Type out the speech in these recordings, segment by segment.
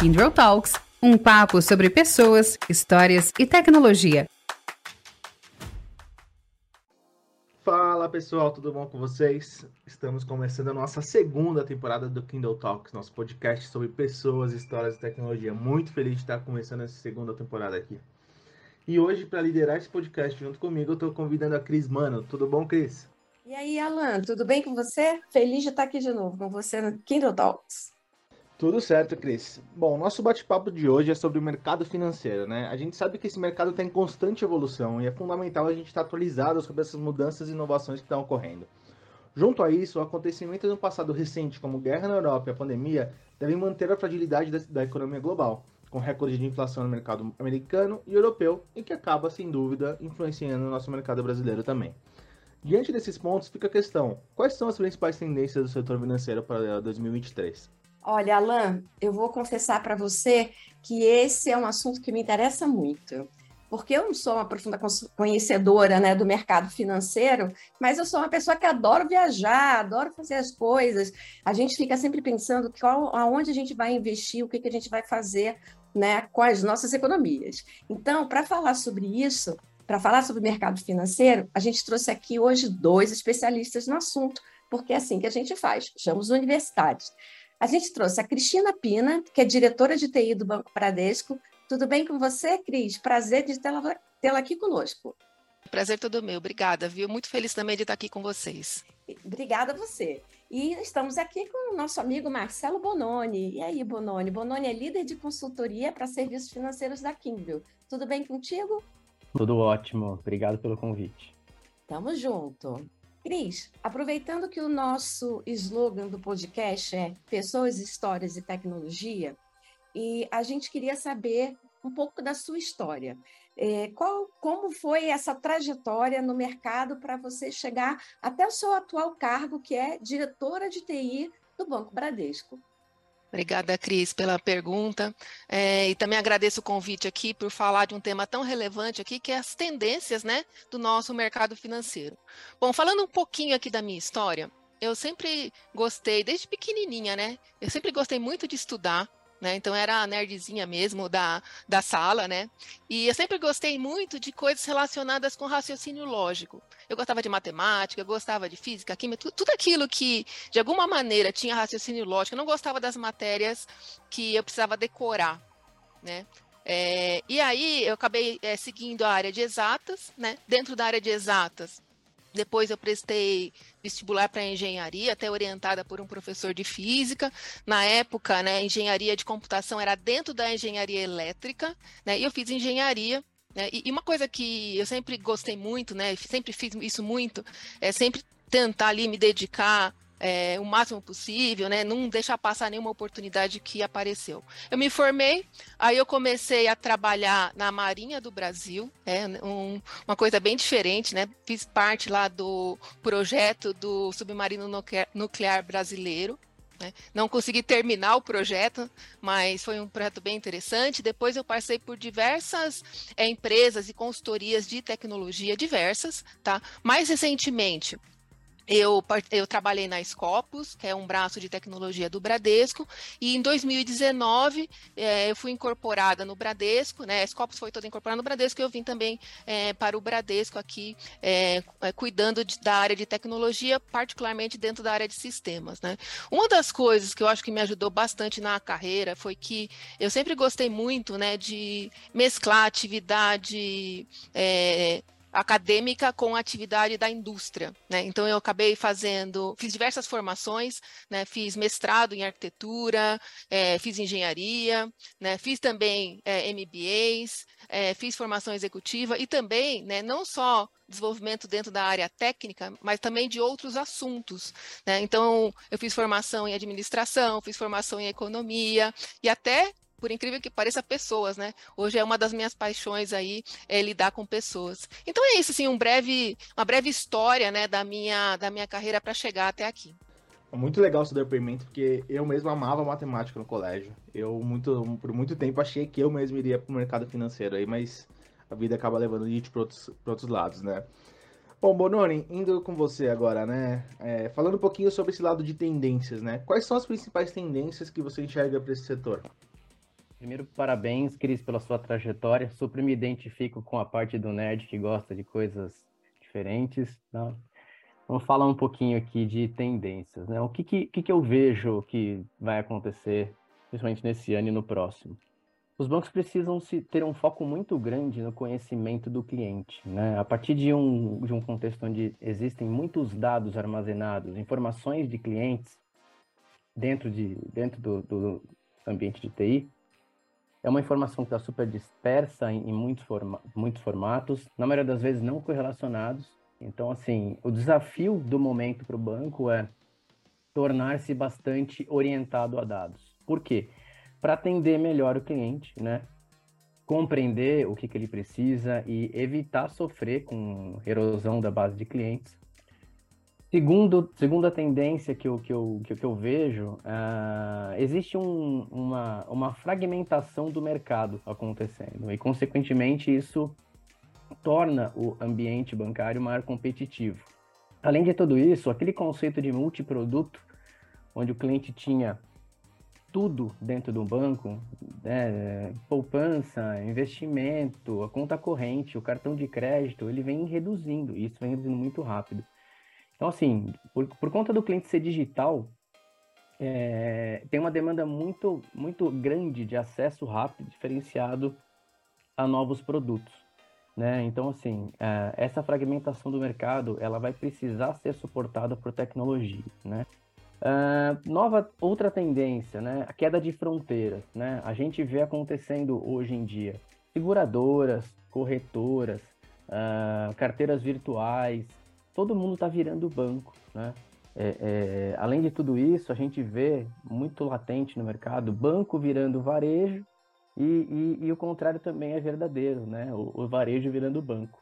Kindle Talks, um papo sobre pessoas, histórias e tecnologia. Fala pessoal, tudo bom com vocês? Estamos começando a nossa segunda temporada do Kindle Talks, nosso podcast sobre pessoas, histórias e tecnologia. Muito feliz de estar começando essa segunda temporada aqui. E hoje, para liderar esse podcast junto comigo, eu estou convidando a Cris Mano. Tudo bom, Cris? E aí, Alan, tudo bem com você? Feliz de estar aqui de novo com você no Kindle Talks. Tudo certo, Cris. Bom, nosso bate-papo de hoje é sobre o mercado financeiro, né? A gente sabe que esse mercado está em constante evolução e é fundamental a gente estar atualizado sobre essas mudanças e inovações que estão ocorrendo. Junto a isso, acontecimentos no passado recente, como guerra na Europa e a pandemia, devem manter a fragilidade da, da economia global com recorde de inflação no mercado americano e europeu e que acaba, sem dúvida, influenciando o nosso mercado brasileiro também. Diante desses pontos, fica a questão: quais são as principais tendências do setor financeiro para 2023? Olha, Alan, eu vou confessar para você que esse é um assunto que me interessa muito porque eu não sou uma profunda conhecedora né, do mercado financeiro, mas eu sou uma pessoa que adoro viajar, adoro fazer as coisas. A gente fica sempre pensando qual, aonde a gente vai investir, o que, que a gente vai fazer né, com as nossas economias. Então, para falar sobre isso, para falar sobre o mercado financeiro, a gente trouxe aqui hoje dois especialistas no assunto, porque é assim que a gente faz, chamamos universitários. A gente trouxe a Cristina Pina, que é diretora de TI do Banco Bradesco, tudo bem com você, Cris? Prazer de tê-la tê aqui conosco. Prazer todo meu, obrigada, viu? Muito feliz também de estar aqui com vocês. Obrigada a você. E estamos aqui com o nosso amigo Marcelo Bononi. E aí, Bononi? Bononi é líder de consultoria para serviços financeiros da Kindle. Tudo bem contigo? Tudo ótimo. Obrigado pelo convite. Tamo junto. Cris, aproveitando que o nosso slogan do podcast é Pessoas, Histórias e Tecnologia, e a gente queria saber um pouco da sua história. É, qual, como foi essa trajetória no mercado para você chegar até o seu atual cargo, que é diretora de TI do Banco Bradesco? Obrigada, Cris, pela pergunta. É, e também agradeço o convite aqui por falar de um tema tão relevante aqui, que é as tendências né, do nosso mercado financeiro. Bom, falando um pouquinho aqui da minha história, eu sempre gostei, desde pequenininha, né? Eu sempre gostei muito de estudar, né? Então era a nerdzinha mesmo da, da sala, né? E eu sempre gostei muito de coisas relacionadas com raciocínio lógico. Eu gostava de matemática, gostava de física, química, tudo aquilo que de alguma maneira tinha raciocínio lógico. Eu não gostava das matérias que eu precisava decorar, né? É, e aí eu acabei é, seguindo a área de exatas, né? Dentro da área de exatas, depois eu prestei vestibular para engenharia, até orientada por um professor de física. Na época, né, engenharia de computação era dentro da engenharia elétrica, né, e eu fiz engenharia. Né, e, uma coisa que eu sempre gostei muito, né, sempre fiz isso muito, é sempre tentar ali me dedicar é, o máximo possível, né? Não deixar passar nenhuma oportunidade que apareceu. Eu me formei, aí eu comecei a trabalhar na Marinha do Brasil, é um, uma coisa bem diferente, né? Fiz parte lá do projeto do submarino nuclear brasileiro. Né? Não consegui terminar o projeto, mas foi um projeto bem interessante. Depois eu passei por diversas é, empresas e consultorias de tecnologia diversas, tá? Mais recentemente, eu, eu, trabalhei na Scopus, que é um braço de tecnologia do Bradesco, e em 2019 é, eu fui incorporada no Bradesco, né? A Scopus foi toda incorporada no Bradesco, e eu vim também é, para o Bradesco aqui, é, cuidando de, da área de tecnologia, particularmente dentro da área de sistemas, né? Uma das coisas que eu acho que me ajudou bastante na carreira foi que eu sempre gostei muito, né, de mesclar atividade acadêmica com a atividade da indústria, né? Então eu acabei fazendo, fiz diversas formações, né? Fiz mestrado em arquitetura, é, fiz engenharia, né? Fiz também é, MBAs, é, fiz formação executiva e também, né? Não só desenvolvimento dentro da área técnica, mas também de outros assuntos. Né? Então, eu fiz formação em administração, fiz formação em economia e até por incrível que pareça, pessoas, né? Hoje é uma das minhas paixões aí, é lidar com pessoas. Então é isso, assim, um breve, uma breve história, né, da minha, da minha carreira para chegar até aqui. É muito legal seu depoimento, porque eu mesmo amava matemática no colégio. Eu, muito, por muito tempo, achei que eu mesmo iria para o mercado financeiro aí, mas a vida acaba levando a gente para outros, outros lados, né? Bom, Bononi, indo com você agora, né? É, falando um pouquinho sobre esse lado de tendências, né? Quais são as principais tendências que você enxerga para esse setor? Primeiro, parabéns, Cris, pela sua trajetória. Super me identifico com a parte do nerd que gosta de coisas diferentes. Tá? Vamos falar um pouquinho aqui de tendências. Né? O que, que, que eu vejo que vai acontecer, principalmente nesse ano e no próximo? Os bancos precisam se, ter um foco muito grande no conhecimento do cliente. Né? A partir de um, de um contexto onde existem muitos dados armazenados, informações de clientes dentro, de, dentro do, do ambiente de TI, é uma informação que está super dispersa em, em muitos, forma, muitos formatos, na maioria das vezes não correlacionados. Então, assim, o desafio do momento para o banco é tornar-se bastante orientado a dados. Por quê? Para atender melhor o cliente, né? Compreender o que, que ele precisa e evitar sofrer com erosão da base de clientes Segundo, segunda tendência que eu, que eu, que eu vejo, uh, existe um, uma, uma fragmentação do mercado acontecendo, e, consequentemente, isso torna o ambiente bancário mais competitivo. Além de tudo isso, aquele conceito de multiproduto, onde o cliente tinha tudo dentro do banco, né, poupança, investimento, a conta corrente, o cartão de crédito, ele vem reduzindo, e isso vem reduzindo muito rápido. Então, assim, por, por conta do cliente ser digital, é, tem uma demanda muito, muito grande de acesso rápido, diferenciado a novos produtos. Né? Então, assim, é, essa fragmentação do mercado, ela vai precisar ser suportada por tecnologia, né? Uh, nova outra tendência, né? A queda de fronteiras, né? A gente vê acontecendo hoje em dia seguradoras, corretoras, uh, carteiras virtuais, todo mundo está virando banco, né? É, é, além de tudo isso, a gente vê muito latente no mercado banco virando varejo e, e, e o contrário também é verdadeiro, né? O, o, varejo virando banco.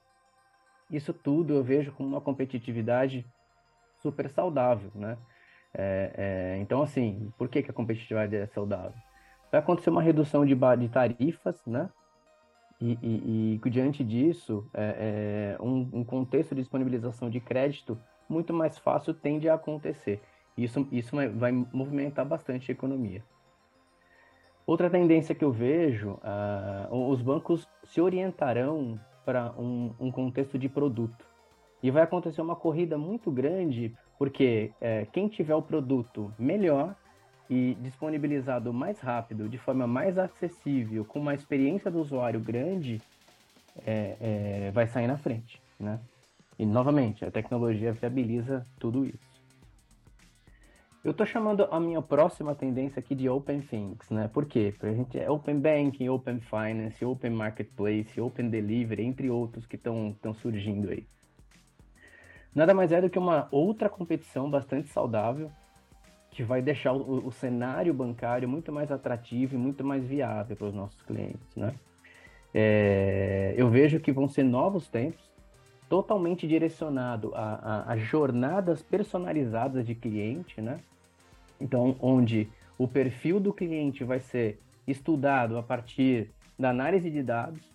Isso tudo eu vejo como uma competitividade super saudável, né? É, é então, assim, por que, que a competitividade é saudável? Vai acontecer uma redução de, de tarifas, né? E, e, e diante disso, é, é um, um, contexto de disponibilização de crédito muito mais fácil tende a acontecer. Isso, isso vai, movimentar bastante a economia. Outra tendência que eu vejo, uh, os bancos se orientarão para um, um, contexto de produto. E vai acontecer uma corrida muito grande, porque é, quem tiver o produto melhor e disponibilizado mais rápido, de forma mais acessível, com uma experiência do usuário grande, é, é, vai sair na frente, né? E novamente, a tecnologia viabiliza tudo isso. Eu estou chamando a minha próxima tendência aqui de Open Things, né? Por quê? Porque a gente é Open Banking, Open Finance, Open Marketplace, Open Delivery, entre outros que estão surgindo aí. Nada mais é do que uma outra competição bastante saudável que vai deixar o, o, cenário bancário muito mais atrativo e muito mais viável para os nossos clientes, né? É, eu vejo que vão ser novos tempos, totalmente direcionado a, a, a, jornadas personalizadas de cliente, né? Então, onde o perfil do cliente vai ser estudado a partir da análise de dados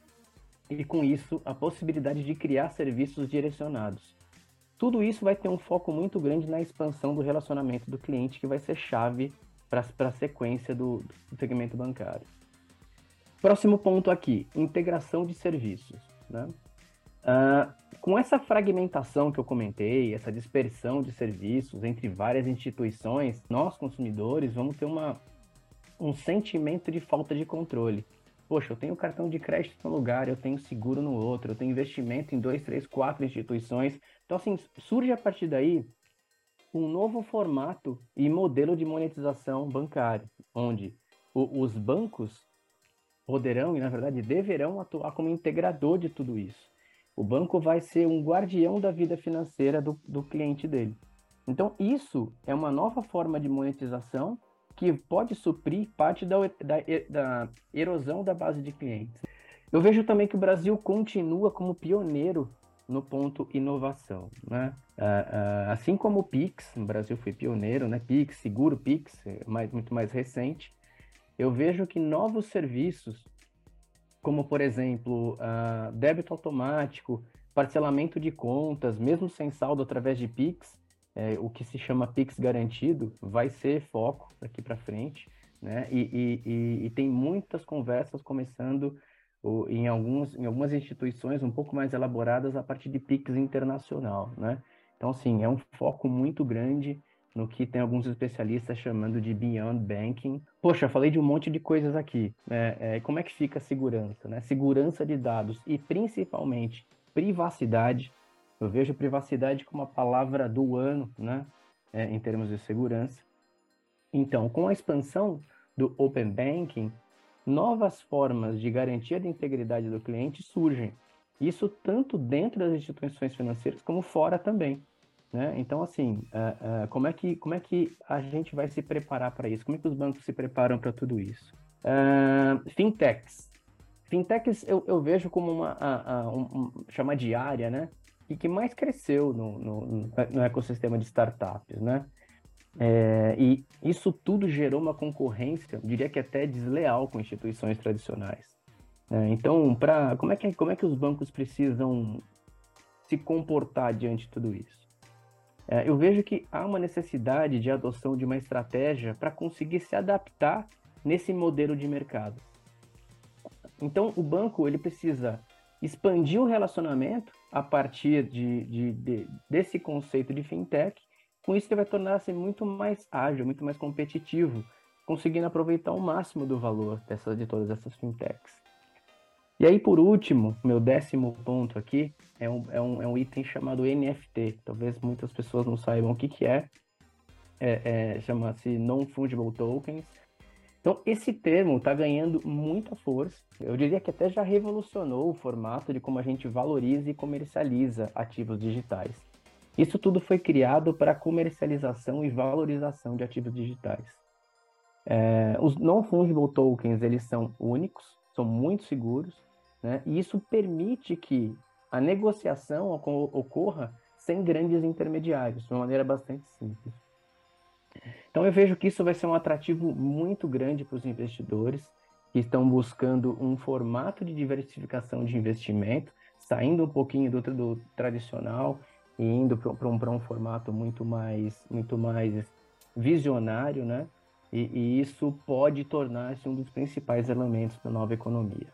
e, com isso, a possibilidade de criar serviços direcionados. Tudo isso vai ter um foco muito grande na expansão do relacionamento do cliente, que vai ser chave para a sequência do, do segmento bancário. Próximo ponto aqui, integração de serviços. Né? Uh, com essa fragmentação que eu comentei, essa dispersão de serviços entre várias instituições, nós consumidores vamos ter uma, um sentimento de falta de controle. Poxa, eu tenho cartão de crédito no lugar, eu tenho seguro no outro, eu tenho investimento em dois, três, quatro instituições. Então, assim, surge a partir daí um novo formato e modelo de monetização bancária, onde o, os bancos poderão e, na verdade, deverão atuar como integrador de tudo isso. O banco vai ser um guardião da vida financeira do, do cliente dele. Então, isso é uma nova forma de monetização que pode suprir parte da, da, da erosão da base de clientes. Eu vejo também que o Brasil continua como pioneiro no ponto inovação, né? Uh, uh, assim como o Pix, o Brasil foi pioneiro, né? Pix, seguro Pix, mais, muito mais recente. Eu vejo que novos serviços, como por exemplo uh, débito automático, parcelamento de contas, mesmo sem saldo através de Pix, é, o que se chama Pix garantido vai ser foco daqui para frente. né? E, e, e, e tem muitas conversas começando em, alguns, em algumas instituições um pouco mais elaboradas a partir de PIX internacional, né? Então, assim, é um foco muito grande no que tem alguns especialistas chamando de Beyond Banking. Poxa, falei de um monte de coisas aqui. Né? É, como é que fica a segurança? Né? Segurança de dados e, principalmente, privacidade. Eu vejo privacidade como a palavra do ano, né? É, em termos de segurança. Então, com a expansão do Open Banking, novas formas de garantia da integridade do cliente surgem. Isso tanto dentro das instituições financeiras como fora também. Né? Então, assim, uh, uh, como, é que, como é que a gente vai se preparar para isso? Como é que os bancos se preparam para tudo isso? Uh, fintechs. Fintechs eu, eu vejo como uma, um, um, chama de área, né? E que mais cresceu no, no, no ecossistema de startups, né? É, e isso tudo gerou uma concorrência, diria que até desleal com instituições tradicionais. É, então, pra, como, é que, como é que os bancos precisam se comportar diante de tudo isso? É, eu vejo que há uma necessidade de adoção de uma estratégia para conseguir se adaptar nesse modelo de mercado. Então, o banco ele precisa expandir o relacionamento a partir de, de, de desse conceito de fintech com isso, ele vai tornar-se muito mais ágil, muito mais competitivo, conseguindo aproveitar o máximo do valor dessa, de todas essas fintechs. E aí, por último, meu décimo ponto aqui é um, é um, é um item chamado NFT. Talvez muitas pessoas não saibam o que, que é. é, é Chama-se Non-Fungible Tokens. Então, esse termo está ganhando muita força. Eu diria que até já revolucionou o formato de como a gente valoriza e comercializa ativos digitais. Isso tudo foi criado para comercialização e valorização de ativos digitais. É, os non-fungible tokens eles são únicos, são muito seguros, né? e isso permite que a negociação ocorra sem grandes intermediários, de uma maneira bastante simples. Então eu vejo que isso vai ser um atrativo muito grande para os investidores que estão buscando um formato de diversificação de investimento, saindo um pouquinho do, do tradicional e indo para um, um formato muito mais, muito mais visionário, né? E, e isso pode tornar-se um dos principais elementos da nova economia.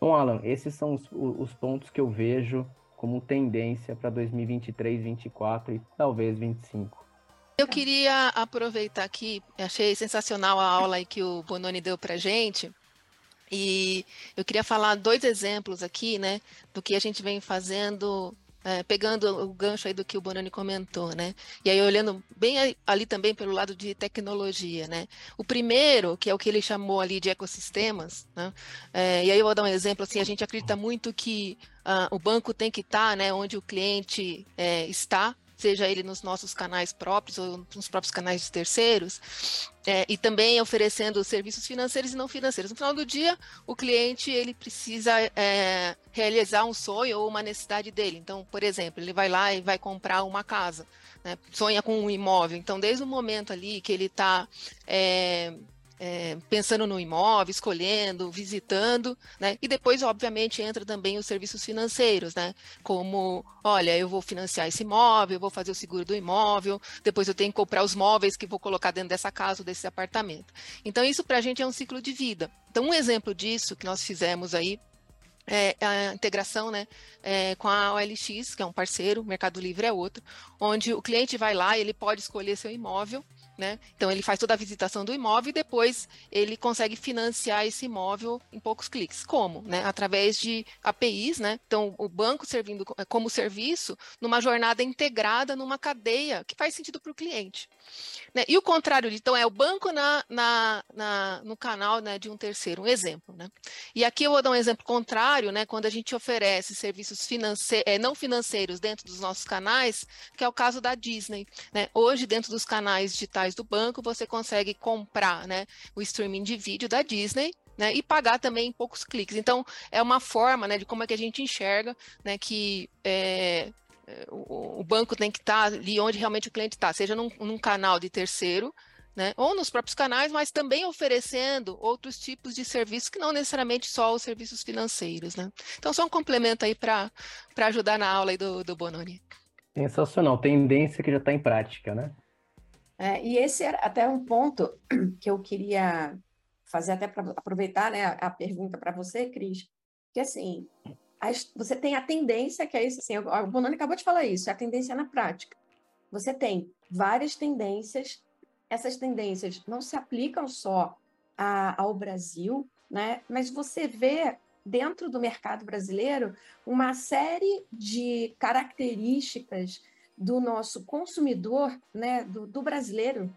Bom, Alan, esses são os, os pontos que eu vejo como tendência para 2023, 2024 e talvez 2025. Eu queria aproveitar aqui, achei sensacional a aula que o Bononi deu para gente, e eu queria falar dois exemplos aqui, né, do que a gente vem fazendo é, pegando o gancho aí do que o Bonani comentou, né? E aí olhando bem ali também pelo lado de tecnologia, né? O primeiro, que é o que ele chamou ali de ecossistemas, né? É, e aí eu vou dar um exemplo assim, a gente acredita muito que uh, o banco tem que estar, tá, né, onde o cliente é, está, seja ele nos nossos canais próprios ou nos próprios canais de terceiros, é, e também oferecendo serviços financeiros e não financeiros. No final do dia, o cliente ele precisa é, realizar um sonho ou uma necessidade dele. Então, por exemplo, ele vai lá e vai comprar uma casa, né? sonha com um imóvel. Então, desde o momento ali que ele está é, é, pensando no imóvel, escolhendo, visitando, né? E depois, obviamente, entra também os serviços financeiros, né? Como, olha, eu vou financiar esse imóvel, eu vou fazer o seguro do imóvel, depois eu tenho que comprar os móveis que vou colocar dentro dessa casa desse apartamento. Então, isso para a gente é um ciclo de vida. Então, um exemplo disso que nós fizemos aí é, a integração né, é, com a OLX, que é um parceiro, Mercado Livre é outro, onde o cliente vai lá, ele pode escolher seu imóvel, né? Então ele faz toda a visitação do imóvel e depois ele consegue financiar esse imóvel em poucos cliques. Como? Né? Através de APIs, né? Então o banco servindo como serviço numa jornada integrada numa cadeia que faz sentido para o cliente. Né? E o contrário, então, é o banco na, na, na, no canal né, de um terceiro, um exemplo. Né? E aqui eu vou dar um exemplo contrário, quando a gente oferece serviços finance é, não financeiros dentro dos nossos canais, que é o caso da Disney. Hoje, dentro dos canais digitais do banco, você consegue comprar né, o streaming de vídeo da Disney né, e pagar também em poucos cliques. Então, é uma forma né, de como é que a gente enxerga né, que é, o, o banco tem que estar tá ali onde realmente o cliente está, seja num, num canal de terceiro, né? ou nos próprios canais, mas também oferecendo outros tipos de serviços que não necessariamente só os serviços financeiros. Né? Então, só um complemento aí para ajudar na aula do, do Bononi. Sensacional, tendência que já está em prática, né? É, e esse era até um ponto que eu queria fazer até para aproveitar né, a, pergunta para você, Cris, que assim, você tem a tendência, que é isso, assim, o Bononi acabou de falar isso, é a tendência na prática. Você tem várias tendências, essas tendências não se aplicam só a, ao Brasil, né? mas você vê dentro do mercado brasileiro uma série de características do nosso consumidor, né, do, do brasileiro,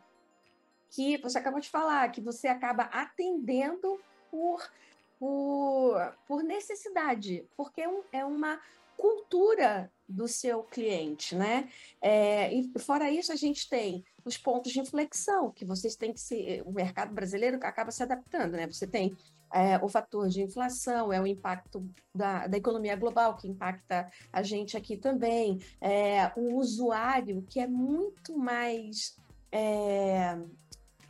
que você acabou de falar, que você acaba atendendo por, por, por necessidade, porque é, um, é uma cultura do seu cliente, né? É, e fora isso, a gente tem os pontos de inflexão que vocês têm que se. O mercado brasileiro acaba se adaptando, né? Você tem é, o fator de inflação, é o impacto da, da economia global que impacta a gente aqui também, é, o usuário que é muito mais é,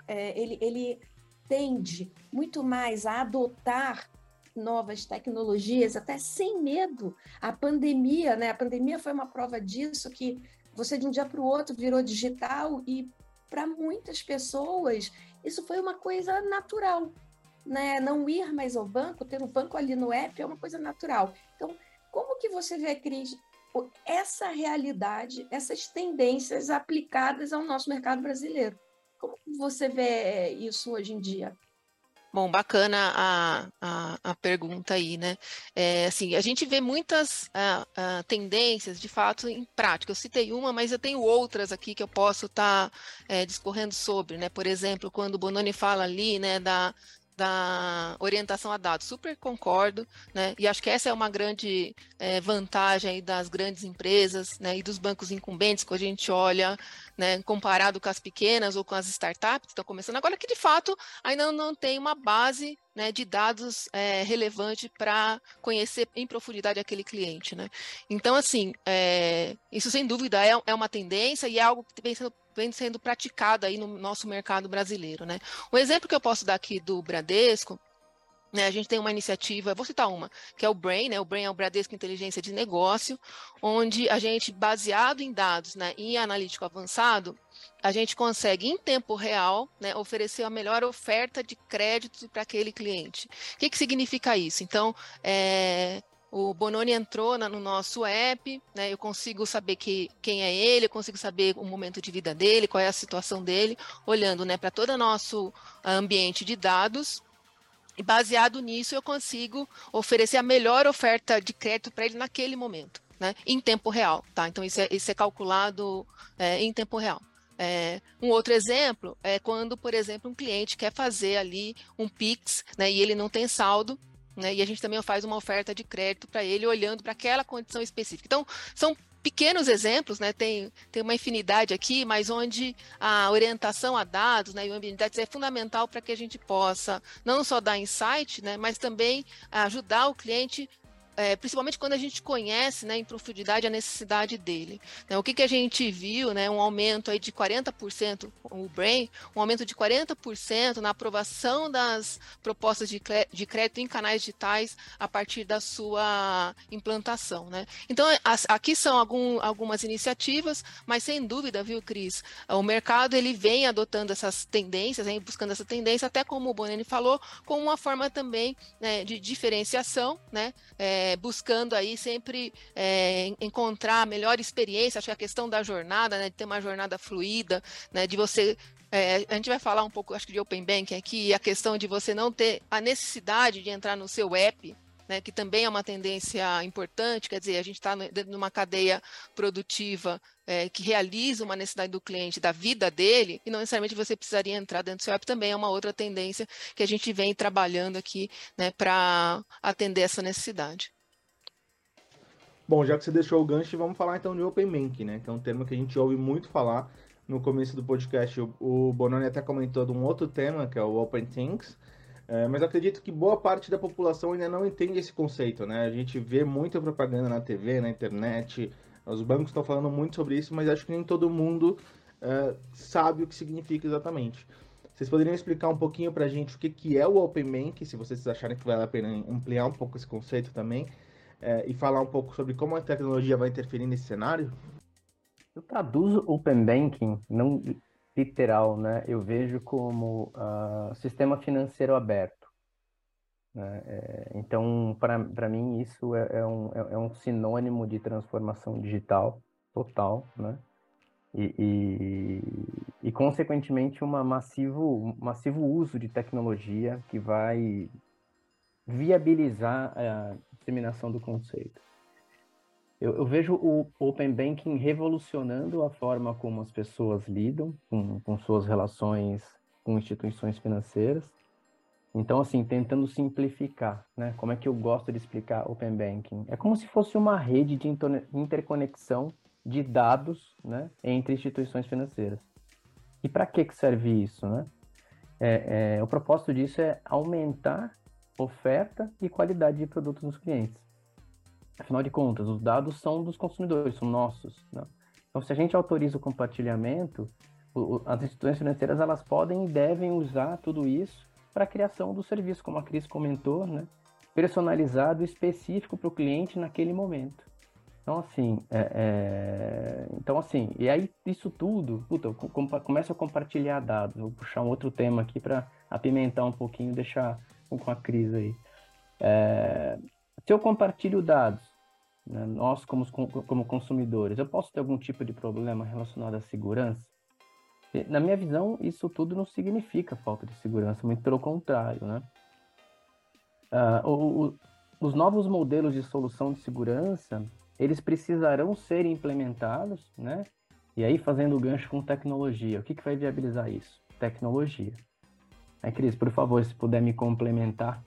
é, ele, ele tende muito mais a adotar novas tecnologias, até sem medo. A pandemia, né? A pandemia foi uma prova disso, que você de um dia para o outro virou digital e para muitas pessoas isso foi uma coisa natural, né? Não ir mais ao banco, ter o banco ali no app é uma coisa natural. Então, como que você vê, Cris, essa realidade, essas tendências aplicadas ao nosso mercado brasileiro? Como você vê isso hoje em dia? Bom, bacana a, a, a, pergunta aí, né? É, assim, a gente vê muitas uh, uh, tendências, de fato, em prática. Eu citei uma, mas eu tenho outras aqui que eu posso estar tá, é, discorrendo sobre, né? Por exemplo, quando o Bononi fala ali, né, da, da orientação a dados. Super concordo, né? E acho que essa é uma grande é, vantagem das grandes empresas, né? E dos bancos incumbentes, quando a gente olha, né? Comparado com as pequenas ou com as startups que estão começando agora, que de fato ainda não tem uma base né, de dados é, relevante para conhecer em profundidade aquele cliente, né? Então, assim, é, isso sem dúvida é, é uma tendência e é algo que vem sendo vem sendo praticada aí no nosso mercado brasileiro, né? Um exemplo que eu posso dar aqui do Bradesco, né, a gente tem uma iniciativa, vou citar uma, que é o Brain, né? O Brain é o Bradesco Inteligência de Negócio, onde a gente, baseado em dados, né, em analítico avançado, a gente consegue, em tempo real, né, oferecer a melhor oferta de crédito para aquele cliente. O que, que significa isso? Então, é, o Bononi entrou na, no nosso app, né, eu consigo saber que, quem é ele, eu consigo saber o momento de vida dele, qual é a situação dele, olhando né, para todo o nosso ambiente de dados. E baseado nisso, eu consigo oferecer a melhor oferta de crédito para ele naquele momento, né, em tempo real. Tá? Então, isso é, isso é calculado é, em tempo real. É, um outro exemplo é quando, por exemplo, um cliente quer fazer ali um PIX né, e ele não tem saldo, né? E a gente também faz uma oferta de crédito para ele olhando para aquela condição específica. Então, são pequenos exemplos, né? Tem, tem uma infinidade aqui, mas onde a orientação a dados né, e o ambiente de dados é fundamental para que a gente possa não só dar insight, né, mas também ajudar o cliente é, principalmente quando a gente conhece né, em profundidade a necessidade dele. Né? O que, que a gente viu, né, um aumento aí de 40%, o Brain, um aumento de 40% na aprovação das propostas de, de crédito em canais digitais a partir da sua implantação. Né? Então, as, aqui são algum, algumas iniciativas, mas sem dúvida, viu, Cris, o mercado ele vem adotando essas tendências, vem buscando essa tendência, até como o Bonini falou, como uma forma também né, de diferenciação, né? É, é, buscando aí sempre é, encontrar a melhor experiência. Acho que a questão da jornada, né, de ter uma jornada fluida, né, de você é, a gente vai falar um pouco, acho que de Open Banking aqui, a questão de você não ter a necessidade de entrar no seu app, né, que também é uma tendência importante, quer dizer, a gente está dentro de uma cadeia produtiva é, que realiza uma necessidade do cliente, da vida dele, e não necessariamente você precisaria entrar dentro do seu app, também é uma outra tendência que a gente vem trabalhando aqui né, para atender essa necessidade. Bom, já que você deixou o gancho, vamos falar então de Open Banking, né? Que é um tema que a gente ouve muito falar no começo do podcast. O Bononi até comentou de um outro tema, que é o Open Things, é, mas acredito que boa parte da população ainda não entende esse conceito, né? A gente vê muita propaganda na TV, na internet, os bancos estão falando muito sobre isso, mas acho que nem todo mundo é, sabe o que significa exatamente. Vocês poderiam explicar um pouquinho para a gente o que, que é o Open Bank, se vocês acharem que vale a pena ampliar um pouco esse conceito também, é, e falar um pouco sobre como a tecnologia vai interferir nesse cenário? Eu traduzo Open Banking não literal, né? Eu vejo como uh, sistema financeiro aberto. Né? É, então, para mim, isso é, é, um, é, é um sinônimo de transformação digital total, né? E, e, e, consequentemente, um massivo, massivo uso de tecnologia que vai viabilizar a disseminação do conceito. Eu, eu, vejo o Open Banking revolucionando a forma como as pessoas lidam com, com suas relações com instituições financeiras. Então, assim, tentando simplificar, né? Como é que eu gosto de explicar Open Banking? É como se fosse uma rede de interconexão de dados, né, entre instituições financeiras. E para que que serve isso, né? É, é, o propósito disso é aumentar oferta e qualidade de produtos nos clientes. Afinal de contas, os dados são dos consumidores, são nossos. Né? Então, se a gente autoriza o compartilhamento, o, as instituições financeiras elas podem e devem usar tudo isso para a criação do serviço, como a Cris comentou, né? personalizado, específico para o cliente naquele momento. Então, assim, é, é... então, assim, e aí isso tudo, puta, eu começo a compartilhar dados. Vou puxar um outro tema aqui para apimentar um pouquinho, deixar com a Cris aí. É... Se eu compartilho dados, né, nós como, como consumidores, eu posso ter algum tipo de problema relacionado à segurança? Na minha visão, isso tudo não significa falta de segurança, muito pelo contrário, né? Uh, o, o, os novos modelos de solução de segurança, eles precisarão ser implementados, né? E aí, fazendo o gancho com tecnologia, o que, que vai viabilizar isso? Tecnologia. Aí, Cris, por favor, se puder me complementar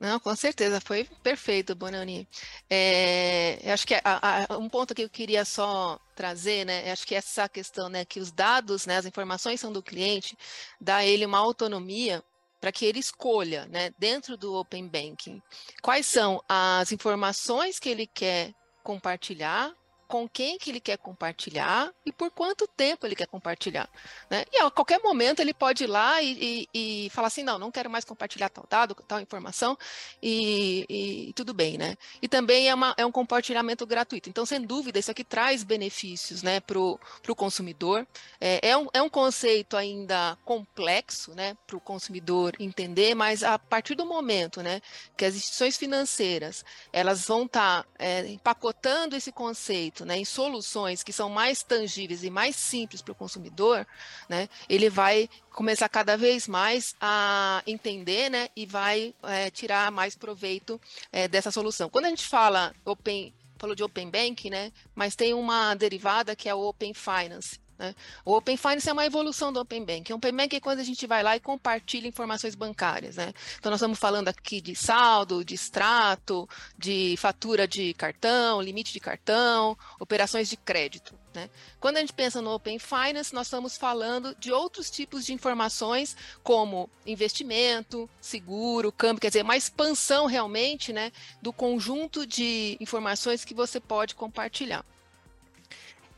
não, com certeza, foi perfeito, Bonani. É, acho que a, a, um ponto que eu queria só trazer, né, acho que essa questão, né, que os dados, né, as informações são do cliente, dá ele uma autonomia para que ele escolha, né, dentro do Open Banking, quais são as informações que ele quer compartilhar com quem que ele quer compartilhar e por quanto tempo ele quer compartilhar. Né? E a qualquer momento ele pode ir lá e, e, e falar assim, não, não quero mais compartilhar tal dado, tal informação, e, e tudo bem, né? E também é, uma, é, um compartilhamento gratuito. Então, sem dúvida, isso aqui traz benefícios né, para o consumidor. É, é, um, é um conceito ainda complexo né, para o consumidor entender, mas a partir do momento né, que as instituições financeiras elas vão estar tá, é, empacotando esse conceito né, em soluções que são mais tangíveis e mais simples para o consumidor, né, ele vai começar cada vez mais a entender né, e vai é, tirar mais proveito é, dessa solução. Quando a gente fala open, falou de Open Bank, né, mas tem uma derivada que é o Open Finance. Né? O Open Finance é uma evolução do Open Bank. O Open Bank é quando a gente vai lá e compartilha informações bancárias. Né? Então, nós estamos falando aqui de saldo, de extrato, de fatura de cartão, limite de cartão, operações de crédito. Né? Quando a gente pensa no Open Finance, nós estamos falando de outros tipos de informações, como investimento, seguro, câmbio, quer dizer, uma expansão realmente né, do conjunto de informações que você pode compartilhar.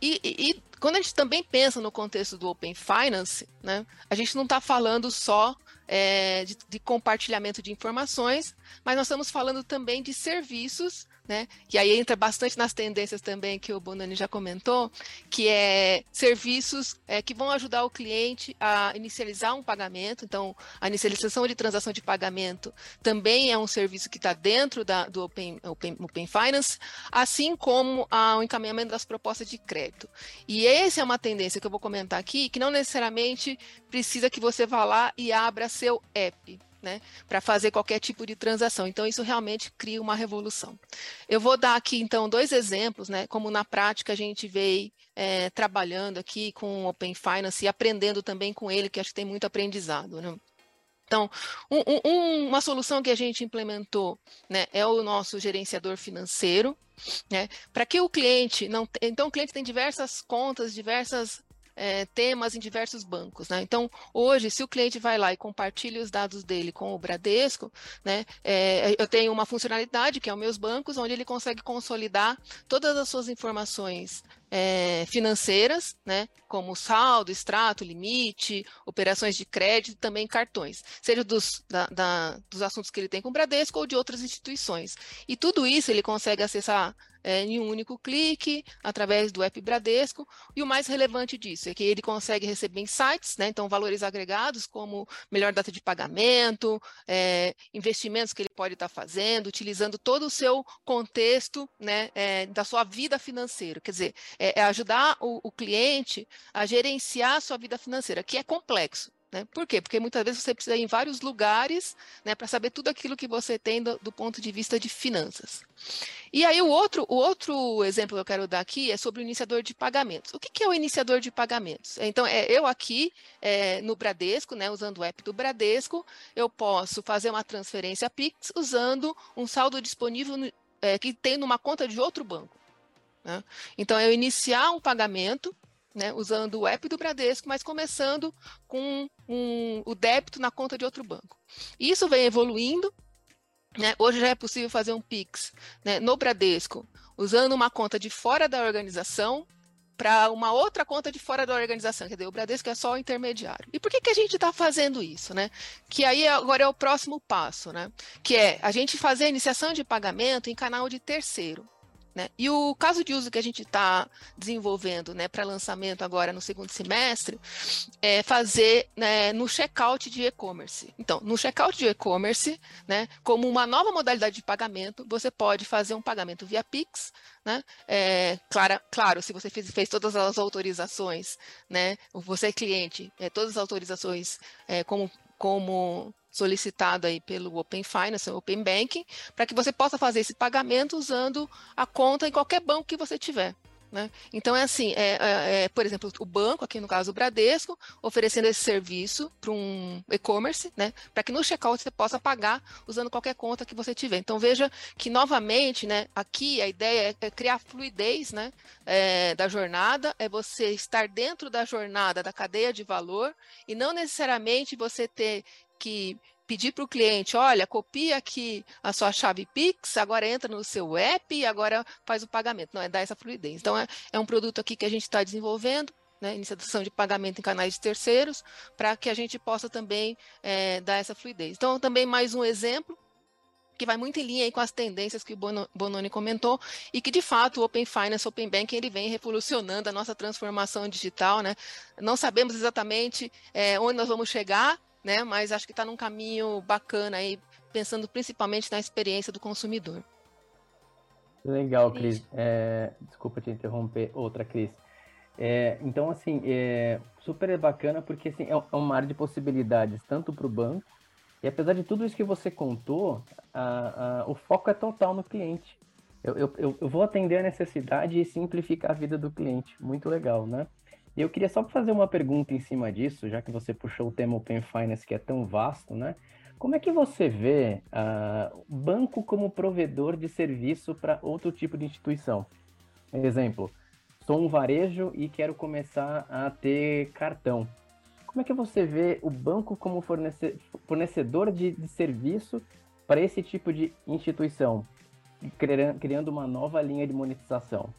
E, e, quando a gente também pensa no contexto do Open Finance, né, a gente não está falando só é, de, de, compartilhamento de informações, mas nós estamos falando também de serviços né? E aí entra bastante nas tendências também que o Bonani já comentou, que é serviços é, que vão ajudar o cliente a inicializar um pagamento. Então, a inicialização de transação de pagamento também é um serviço que está dentro da, do Open, Open, Open Finance, assim como a, o encaminhamento das propostas de crédito. E essa é uma tendência que eu vou comentar aqui, que não necessariamente precisa que você vá lá e abra seu app né, para fazer qualquer tipo de transação. Então, isso realmente cria uma revolução. Eu vou dar aqui, então, dois exemplos, né, como na prática a gente veio é, trabalhando aqui com o Open Finance e aprendendo também com ele, que acho que tem muito aprendizado. Né? Então, um, um, uma solução que a gente implementou né, é o nosso gerenciador financeiro, né, para que o cliente não. Então, o cliente tem diversas contas, diversas é, temas em diversos bancos. Né? Então, hoje, se o cliente vai lá e compartilha os dados dele com o Bradesco, né, é, eu tenho uma funcionalidade que é os meus bancos, onde ele consegue consolidar todas as suas informações é, financeiras, né, como saldo, extrato, limite, operações de crédito, também cartões, seja dos, da, da, dos assuntos que ele tem com o Bradesco ou de outras instituições. E tudo isso ele consegue acessar é, em um único clique, através do app Bradesco. E o mais relevante disso é que ele consegue receber insights, né? então valores agregados, como melhor data de pagamento, é, investimentos que ele pode estar fazendo, utilizando todo o seu contexto né, é, da sua vida financeira. Quer dizer, é, é ajudar o, o cliente a gerenciar a sua vida financeira, que é complexo. Né? Por quê? Porque muitas vezes você precisa ir em vários lugares né, para saber tudo aquilo que você tem do, do, ponto de vista de finanças. E aí o outro, o outro exemplo que eu quero dar aqui é sobre o iniciador de pagamentos. O que, que é o iniciador de pagamentos? Então, é, eu aqui é, no Bradesco, né, usando o app do Bradesco, eu posso fazer uma transferência Pix usando um saldo disponível no, é, que tem numa conta de outro banco. Né? Então, eu iniciar um pagamento né, usando o app do Bradesco, mas começando com um, o débito na conta de outro banco. Isso vem evoluindo. Né? Hoje já é possível fazer um Pix né, no Bradesco, usando uma conta de fora da organização para uma outra conta de fora da organização. Quer dizer, o Bradesco é só o intermediário. E por que, que a gente está fazendo isso? Né? Que aí agora é o próximo passo, né? que é a gente fazer a iniciação de pagamento em canal de terceiro. Né? E o caso de uso que a gente está desenvolvendo né, para lançamento agora no segundo semestre é fazer né, no checkout de e-commerce. Então, no checkout de e-commerce, né, como uma nova modalidade de pagamento, você pode fazer um pagamento via Pix. Né? É, claro, claro, se você fez, fez, todas as autorizações, né, você é cliente, é, todas as autorizações é, como, como solicitado aí pelo Open Finance, Open Banking, para que você possa fazer esse pagamento usando a conta em qualquer banco que você tiver. Né? Então, é assim, é, é, é, por exemplo, o banco, aqui no caso o Bradesco, oferecendo esse serviço para um e-commerce, né? para que no checkout você possa pagar usando qualquer conta que você tiver. Então, veja que, novamente, né, aqui a ideia é criar fluidez né, é, da jornada, é você estar dentro da jornada da cadeia de valor e não necessariamente você ter que pedir para o cliente, olha, copia aqui a sua chave Pix, agora entra no seu app e agora faz o pagamento. Não, é dar essa fluidez. Então, é, é um produto aqui que a gente está desenvolvendo, né, iniciação de pagamento em canais de terceiros, para que a gente possa também é, dar essa fluidez. Então, também mais um exemplo que vai muito em linha com as tendências que o Bononi comentou e que de fato o Open Finance, Open Banking, ele vem revolucionando a nossa transformação digital, né? Não sabemos exatamente é, onde nós vamos chegar, né? Mas acho que está num caminho bacana aí, pensando principalmente na experiência do consumidor. Legal, Cris. É, desculpa te interromper, outra, Cris. É, então, assim, é super bacana porque assim, é, é um mar de possibilidades, tanto para o banco, e apesar de tudo isso que você contou, a, a, o foco é total no cliente. Eu, eu, eu vou atender a necessidade e simplificar a vida do cliente. Muito legal, né? E eu queria só fazer uma pergunta em cima disso, já que você puxou o tema Open Finance, que é tão vasto, né? Como é que você vê uh, banco como provedor de serviço para outro tipo de instituição? Exemplo, sou um varejo e quero começar a ter cartão. Como é que você vê o banco como fornecedor de, de serviço para esse tipo de instituição, criando uma nova linha de monetização?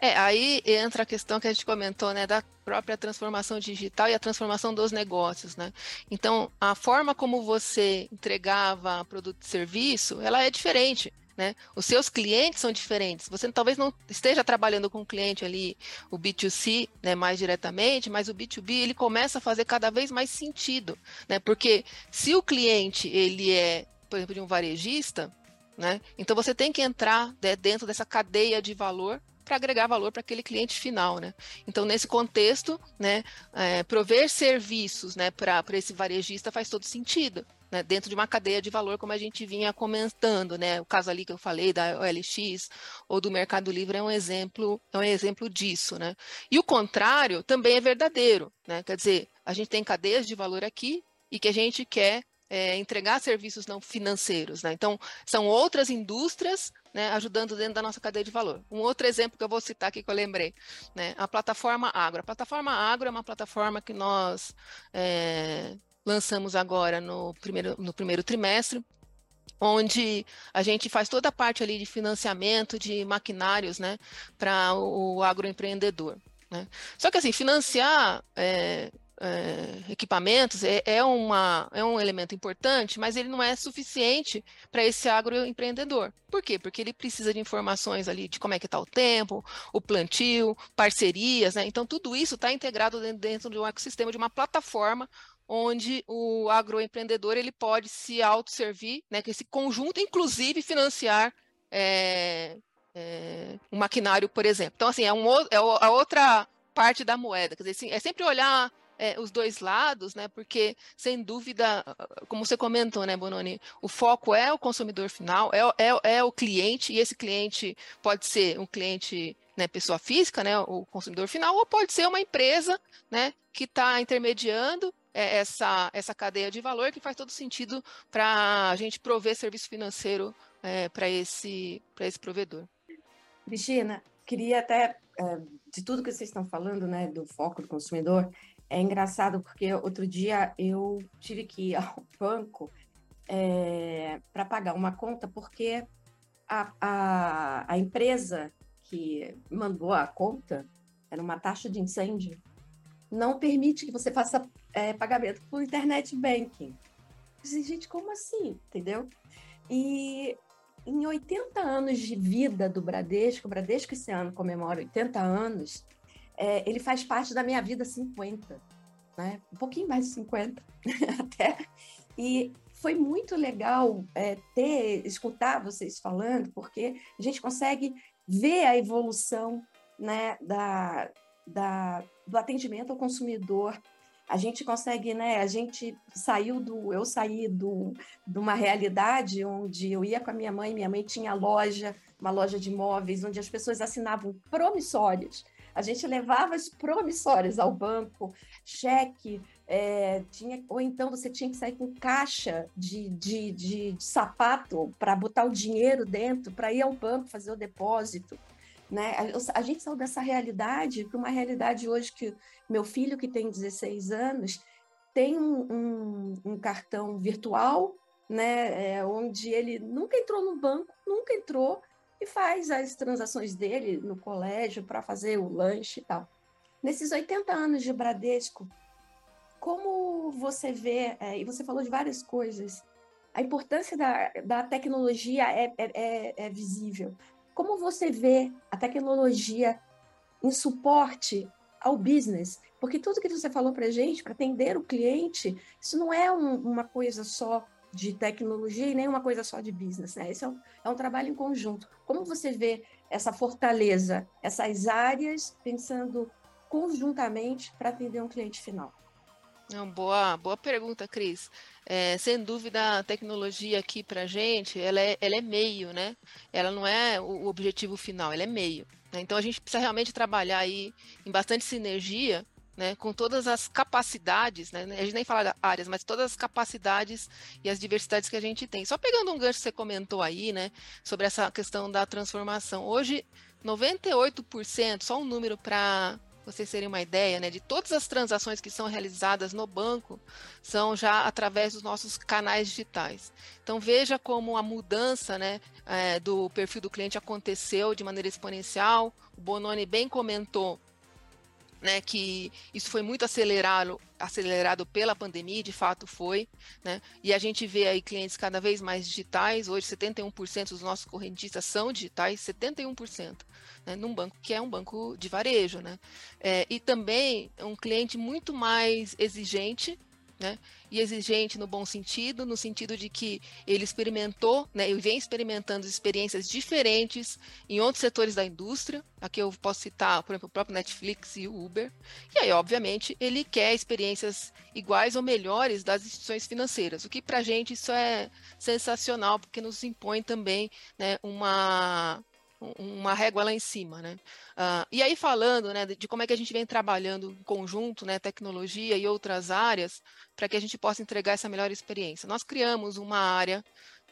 É, aí entra a questão que a gente comentou, né, da própria transformação digital e a transformação dos negócios, né? Então, a forma como você entregava produto e serviço, ela é diferente, né? Os seus clientes são diferentes. Você talvez não esteja trabalhando com o cliente ali, o B2C, né, mais diretamente, mas o B2B ele começa a fazer cada vez mais sentido, né? Porque se o cliente ele é, por exemplo, de um varejista, né? Então você tem que entrar né, dentro dessa cadeia de valor para agregar valor para aquele cliente final, né? Então, nesse contexto, né, é, prover serviços, né, para esse varejista faz todo sentido, né, dentro de uma cadeia de valor, como a gente vinha comentando, né? O caso ali que eu falei da OLX ou do Mercado Livre é um exemplo, é um exemplo disso, né? E o contrário também é verdadeiro, né? Quer dizer, a gente tem cadeias de valor aqui e que a gente quer é, entregar serviços não financeiros. Né? Então, são outras indústrias né, ajudando dentro da nossa cadeia de valor. Um outro exemplo que eu vou citar aqui que eu lembrei, né, a plataforma Agro. A plataforma Agro é uma plataforma que nós é, lançamos agora no primeiro, no primeiro trimestre, onde a gente faz toda a parte ali de financiamento de maquinários, né, para o, o agroempreendedor. Né? Só que assim, financiar é, é, equipamentos é, é, uma, é um elemento importante, mas ele não é suficiente para esse agroempreendedor. Por quê? Porque ele precisa de informações ali de como é que está o tempo, o plantio, parcerias, né? Então tudo isso está integrado dentro, dentro de um ecossistema, de uma plataforma onde o agroempreendedor ele pode se autosservir, né, que esse conjunto, inclusive, financiar é, é, um maquinário, por exemplo. Então, assim, é, um, é a outra parte da moeda. Quer dizer, assim, é sempre olhar é, os dois lados, né? Porque, sem dúvida, como você comentou, né, Bononi, o foco é o consumidor final, é, é, é o cliente, e esse cliente pode ser um cliente, né, pessoa física, né, o consumidor final, ou pode ser uma empresa, né, que está intermediando é, essa, essa cadeia de valor que faz todo sentido para a gente prover serviço financeiro é, para esse, esse provedor. Cristina, queria até, é, de tudo que vocês estão falando, né, do foco do consumidor, é engraçado porque outro dia eu tive que ir ao banco é, para pagar uma conta porque a, a, a empresa que mandou a conta era uma taxa de incêndio não permite que você faça é, pagamento por internet banking. Disse, gente, como assim? Entendeu? E em 80 anos de vida do Bradesco, o Bradesco esse ano comemora 80 anos, é, ele faz parte da minha vida 50, né? Um pouquinho mais de 50 até. E foi muito legal é, ter, escutar vocês falando, porque a gente consegue ver a evolução né, da, da, do atendimento ao consumidor. A gente consegue, né? A gente saiu do. Eu saí do, de uma realidade onde eu ia com a minha mãe, minha mãe tinha loja, uma loja de imóveis, onde as pessoas assinavam promissórios. A gente levava as promissórias ao banco, cheque, é, tinha, ou então você tinha que sair com caixa de, de, de, de sapato para botar o dinheiro dentro, para ir ao banco fazer o depósito. Né? A, a gente saiu dessa realidade para uma realidade hoje que meu filho, que tem 16 anos, tem um, um, um cartão virtual, né, é, onde ele nunca entrou no banco, nunca entrou, e faz as transações dele no colégio para fazer o lanche e tal. Nesses 80 anos de Bradesco, como você vê, é, e você falou de várias coisas, a importância da, da tecnologia é, é, é, é visível. Como você vê a tecnologia em suporte ao business? Porque tudo que você falou para gente, para atender o cliente, isso não é um, uma coisa só de tecnologia e nem uma coisa só de business, né? Isso é um, é um trabalho em conjunto. Como você vê essa fortaleza, essas áreas, pensando conjuntamente para atender um cliente final? Não, boa, boa pergunta, Cris. É, sem dúvida, a tecnologia aqui para a gente, ela é, ela é meio, né? Ela não é o objetivo final, ela é meio. Né? Então, a gente precisa realmente trabalhar aí em bastante sinergia né, com todas as capacidades, né, a gente nem fala áreas, mas todas as capacidades e as diversidades que a gente tem. Só pegando um gancho que você comentou aí, né, sobre essa questão da transformação. Hoje, 98%, só um número para vocês terem uma ideia, né, de todas as transações que são realizadas no banco são já através dos nossos canais digitais. Então veja como a mudança, né, é, do perfil do cliente aconteceu de maneira exponencial. O Bononi bem comentou né, que isso foi muito acelerado, acelerado pela pandemia, de fato foi, né, e a gente vê aí clientes cada vez mais digitais, hoje 71% dos nossos correntistas são digitais, 71%, né, num banco que é um banco de varejo, né, é, e também um cliente muito mais exigente, né? E exigente no bom sentido, no sentido de que ele experimentou, né? Ele vem experimentando experiências diferentes em outros setores da indústria. Aqui eu posso citar, por exemplo, o próprio Netflix e o Uber. E aí, obviamente, ele quer experiências iguais ou melhores das instituições financeiras. O que para a gente isso é sensacional, porque nos impõe também né, uma uma régua lá em cima, né? Uh, e aí falando, né, de como é que a gente vem trabalhando em conjunto, né, tecnologia e outras áreas, para que a gente possa entregar essa melhor experiência. Nós criamos uma área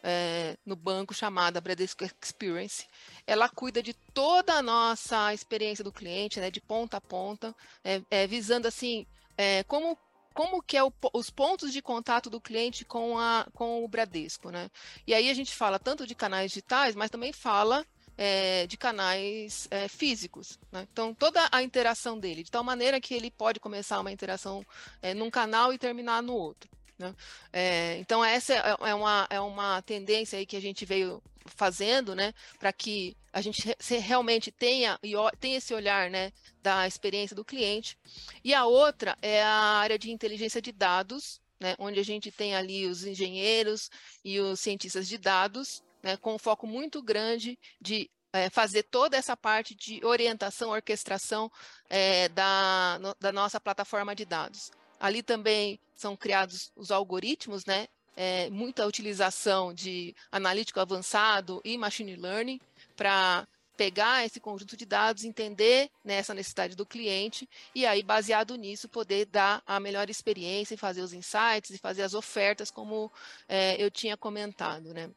é, no banco chamada Bradesco Experience. Ela cuida de toda a nossa experiência do cliente, né, de ponta a ponta, é, é, visando assim é, como como que é o, os pontos de contato do cliente com, a, com o Bradesco, né? E aí a gente fala tanto de canais digitais, mas também fala é, de canais é, físicos. Né? Então, toda a interação dele, de tal maneira que ele pode começar uma interação é, num canal e terminar no outro. Né? É, então, essa é, é, uma, é uma tendência aí que a gente veio fazendo, né, para que a gente realmente tenha, tenha esse olhar né, da experiência do cliente. E a outra é a área de inteligência de dados, né, onde a gente tem ali os engenheiros e os cientistas de dados, né, com um foco muito grande de é, fazer toda essa parte de orientação, orquestração é, da, no, da nossa plataforma de dados. Ali também são criados os algoritmos, né? É, muita utilização de analítico avançado e machine learning para pegar esse conjunto de dados, entender né, essa necessidade do cliente e aí, baseado nisso, poder dar a melhor experiência e fazer os insights e fazer as ofertas, como é, eu tinha comentado, né?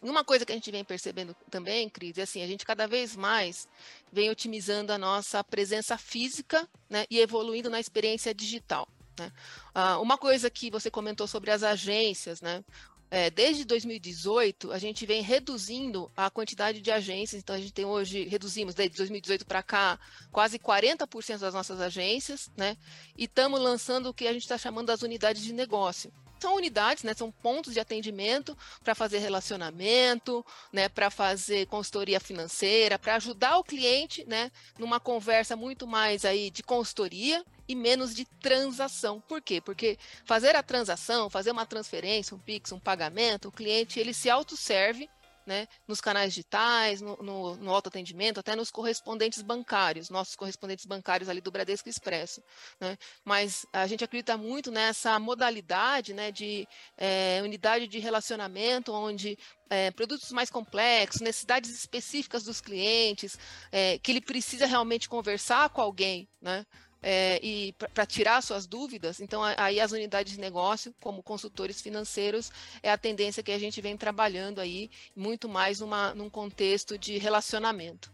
Uma coisa que a gente vem percebendo também, Cris, é assim, a gente cada vez mais vem otimizando a nossa presença física né, e evoluindo na experiência digital. Né? Ah, uma coisa que você comentou sobre as agências, né? É, desde 2018, a gente vem reduzindo a quantidade de agências, então a gente tem hoje, reduzimos desde 2018 para cá, quase 40% das nossas agências, né? E estamos lançando o que a gente está chamando das unidades de negócio. São unidades, né? São pontos de atendimento para fazer relacionamento, né? Para fazer consultoria financeira, para ajudar o cliente, né? Numa conversa muito mais aí de consultoria, e menos de transação. Por quê? Porque fazer a transação, fazer uma transferência, um Pix, um pagamento, o cliente ele se autosserve né, nos canais digitais, no, no, no autoatendimento, até nos correspondentes bancários, nossos correspondentes bancários ali do Bradesco Expresso. Né? Mas a gente acredita muito nessa modalidade né, de é, unidade de relacionamento, onde é, produtos mais complexos, necessidades específicas dos clientes, é, que ele precisa realmente conversar com alguém, né? É, e para tirar suas dúvidas, então aí as unidades de negócio, como consultores financeiros, é a tendência que a gente vem trabalhando aí, muito mais numa, num contexto de relacionamento.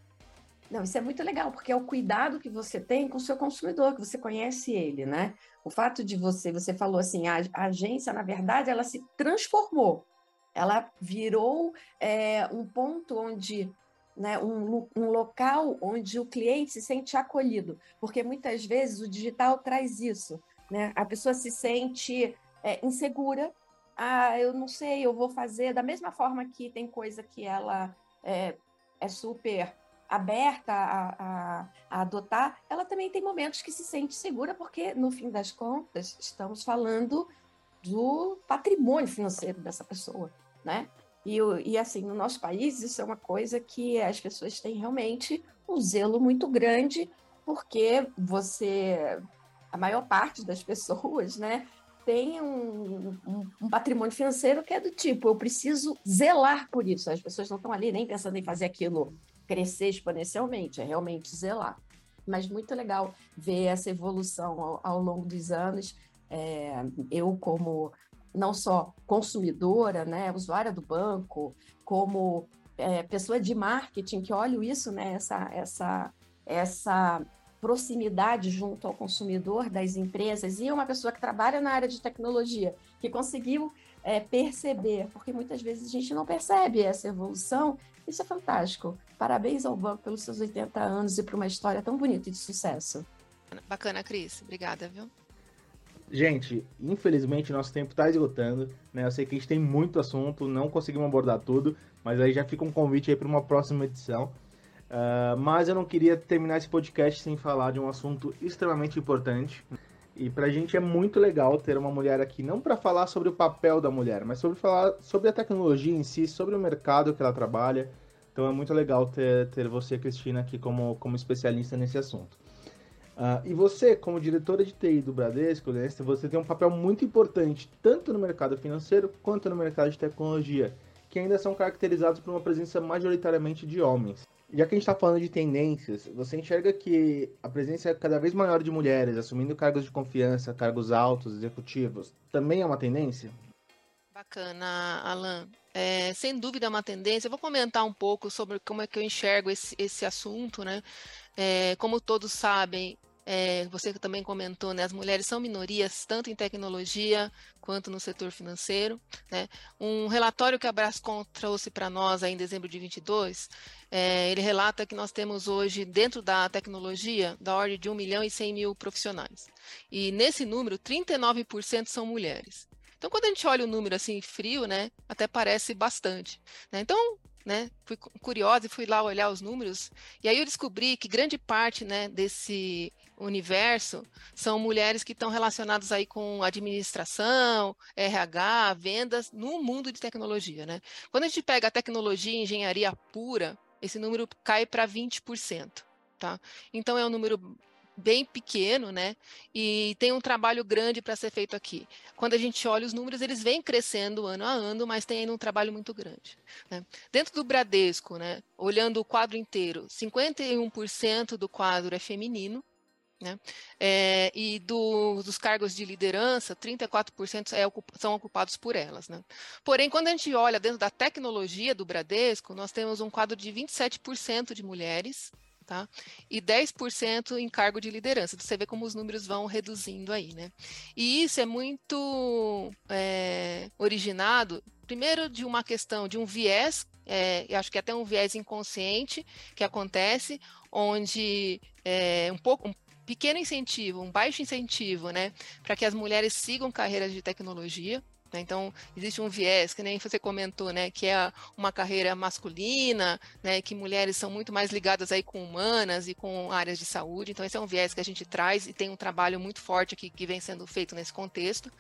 Não, isso é muito legal, porque é o cuidado que você tem com o seu consumidor, que você conhece ele, né? O fato de você, você falou assim, a, a agência, na verdade, ela se transformou. Ela virou é, um ponto onde né, um, um, local onde o cliente se sente acolhido, porque muitas vezes o digital traz isso, né? A pessoa se sente é, insegura. Ah, eu não sei, eu vou fazer da mesma forma que tem coisa que ela é, é super aberta a, a, a, adotar, ela também tem momentos que se sente segura, porque no fim das contas estamos falando do patrimônio financeiro dessa pessoa, né? E, e assim, no nosso país, isso é uma coisa que as pessoas têm realmente um zelo muito grande, porque você, a maior parte das pessoas, né, tem um, um, um, patrimônio financeiro que é do tipo, eu preciso zelar por isso. As pessoas não estão ali nem pensando em fazer aquilo crescer exponencialmente, é realmente zelar. Mas muito legal ver essa evolução ao, ao longo dos anos. É, eu, como não só consumidora, né, usuária do banco, como é, pessoa de marketing, que olho isso, né, essa, essa, essa proximidade junto ao consumidor das empresas, e uma pessoa que trabalha na área de tecnologia, que conseguiu é, perceber, porque muitas vezes a gente não percebe essa evolução, isso é fantástico. Parabéns ao banco pelos seus 80 anos e por uma história tão bonita de sucesso. Bacana, Cris. Obrigada, viu? Gente, infelizmente nosso tempo está esgotando, né? Eu sei que a gente tem muito assunto, não conseguimos abordar tudo, mas aí já fica um convite aí para uma próxima edição. Uh, mas eu não queria terminar esse podcast sem falar de um assunto extremamente importante. E para a gente é muito legal ter uma mulher aqui, não para falar sobre o papel da mulher, mas sobre falar sobre a tecnologia em si, sobre o mercado que ela trabalha. Então é muito legal ter, ter você, Cristina, aqui como, como especialista nesse assunto. Uh, e você, como diretora de TI do Bradesco, né, você tem um papel muito importante tanto no mercado financeiro quanto no mercado de tecnologia, que ainda são caracterizados por uma presença majoritariamente de homens. Já que a gente está falando de tendências, você enxerga que a presença é cada vez maior de mulheres assumindo cargos de confiança, cargos altos, executivos, também é uma tendência? Bacana, Alan. É, sem dúvida é uma tendência. Eu vou comentar um pouco sobre como é que eu enxergo esse, esse assunto, né? É, como todos sabem, é, você também comentou, né, as mulheres são minorias tanto em tecnologia quanto no setor financeiro. Né? Um relatório que a Brascom trouxe para nós em dezembro de 22, é, ele relata que nós temos hoje, dentro da tecnologia, da ordem de 1 milhão e 100 mil profissionais. E nesse número, 39% são mulheres. Então, quando a gente olha o número assim frio, né, até parece bastante. Né? Então, né, fui curiosa e fui lá olhar os números, e aí eu descobri que grande parte né, desse universo são mulheres que estão relacionadas aí com administração, RH, vendas no mundo de tecnologia. Né? Quando a gente pega a tecnologia e engenharia pura, esse número cai para 20%. Tá? Então é um número bem pequeno, né? E tem um trabalho grande para ser feito aqui. Quando a gente olha os números, eles vêm crescendo ano a ano, mas tem ainda um trabalho muito grande. Né? Dentro do Bradesco, né? Olhando o quadro inteiro, 51% do quadro é feminino. Né? É, e do, dos cargos de liderança, 34% é, são ocupados por elas. Né? Porém, quando a gente olha dentro da tecnologia do Bradesco, nós temos um quadro de 27% de mulheres, tá? E 10% em cargo de liderança. Você vê como os números vão reduzindo aí, né? E isso é muito é, originado, primeiro, de uma questão de um viés, é, acho que até um viés inconsciente que acontece, onde é, um pouco. Um, pequeno incentivo, um baixo incentivo, né, para que as mulheres sigam carreiras de tecnologia, né? Então, existe um viés, que nem você comentou, né, que é uma carreira masculina, né, que mulheres são muito mais ligadas aí com humanas e com áreas de saúde. Então, esse é um viés que a gente traz e tem um trabalho muito forte aqui que vem sendo feito nesse contexto.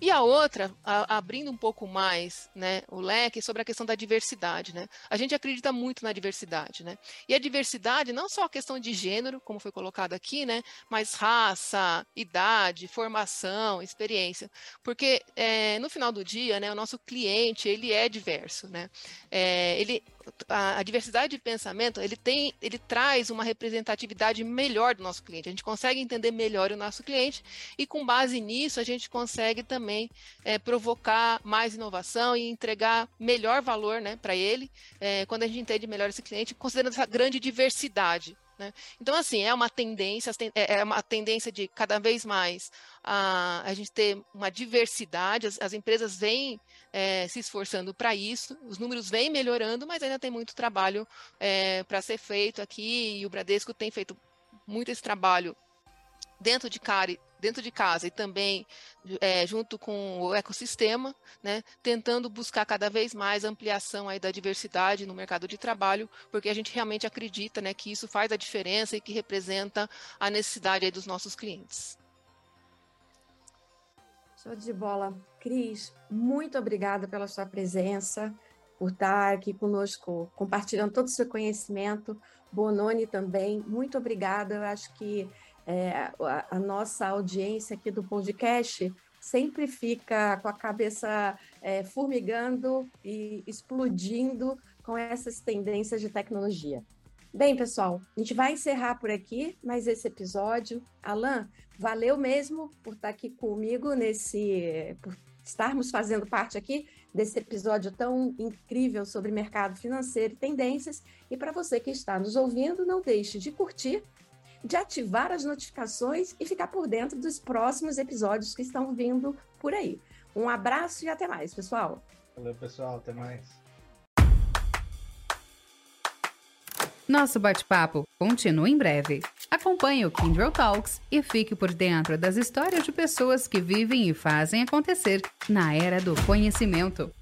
E a outra, a, abrindo um pouco mais né, o leque sobre a questão da diversidade. Né? A gente acredita muito na diversidade. Né? E a diversidade, não só a questão de gênero, como foi colocado aqui, né, mas raça, idade, formação, experiência. Porque é, no final do dia, né, o nosso cliente ele é diverso, né? É, ele, a, a, diversidade de pensamento ele tem, ele traz uma representatividade melhor do nosso cliente. A gente consegue entender melhor o nosso cliente e com base nisso a gente consegue também é, provocar mais inovação e entregar melhor valor, né, para ele. É, quando a gente entende melhor esse cliente, considerando essa grande diversidade né? Então, assim, é uma tendência, é, é uma tendência de cada vez mais a, a gente ter uma diversidade, as, as empresas vêm é, se esforçando para isso, os números vêm melhorando, mas ainda tem muito trabalho é, para ser feito aqui, e o Bradesco tem feito muito esse trabalho dentro de, Cari, dentro de casa e também é, junto com o ecossistema, né, tentando buscar cada vez mais ampliação aí da diversidade no mercado de trabalho, porque a gente realmente acredita né, que isso faz a diferença e que representa a necessidade dos nossos clientes. Show de bola. Cris, muito obrigada pela sua presença, por estar aqui conosco, compartilhando todo o seu conhecimento. Bononi também, muito obrigada. Eu acho que é, a, a, nossa audiência aqui do podcast sempre fica com a cabeça é, formigando e explodindo com essas tendências de tecnologia. Bem, pessoal, a gente vai encerrar por aqui mais esse episódio. Alan, valeu mesmo por estar aqui comigo nesse, por estarmos fazendo parte aqui desse episódio tão incrível sobre mercado financeiro e tendências. E para você que está nos ouvindo, não deixe de curtir de ativar as notificações e ficar por dentro dos próximos episódios que estão vindo por aí. Um abraço e até mais, pessoal. Valeu, pessoal. Até mais. Nosso bate-papo continua em breve. Acompanhe o Kindle Talks e fique por dentro das histórias de pessoas que vivem e fazem acontecer na era do conhecimento.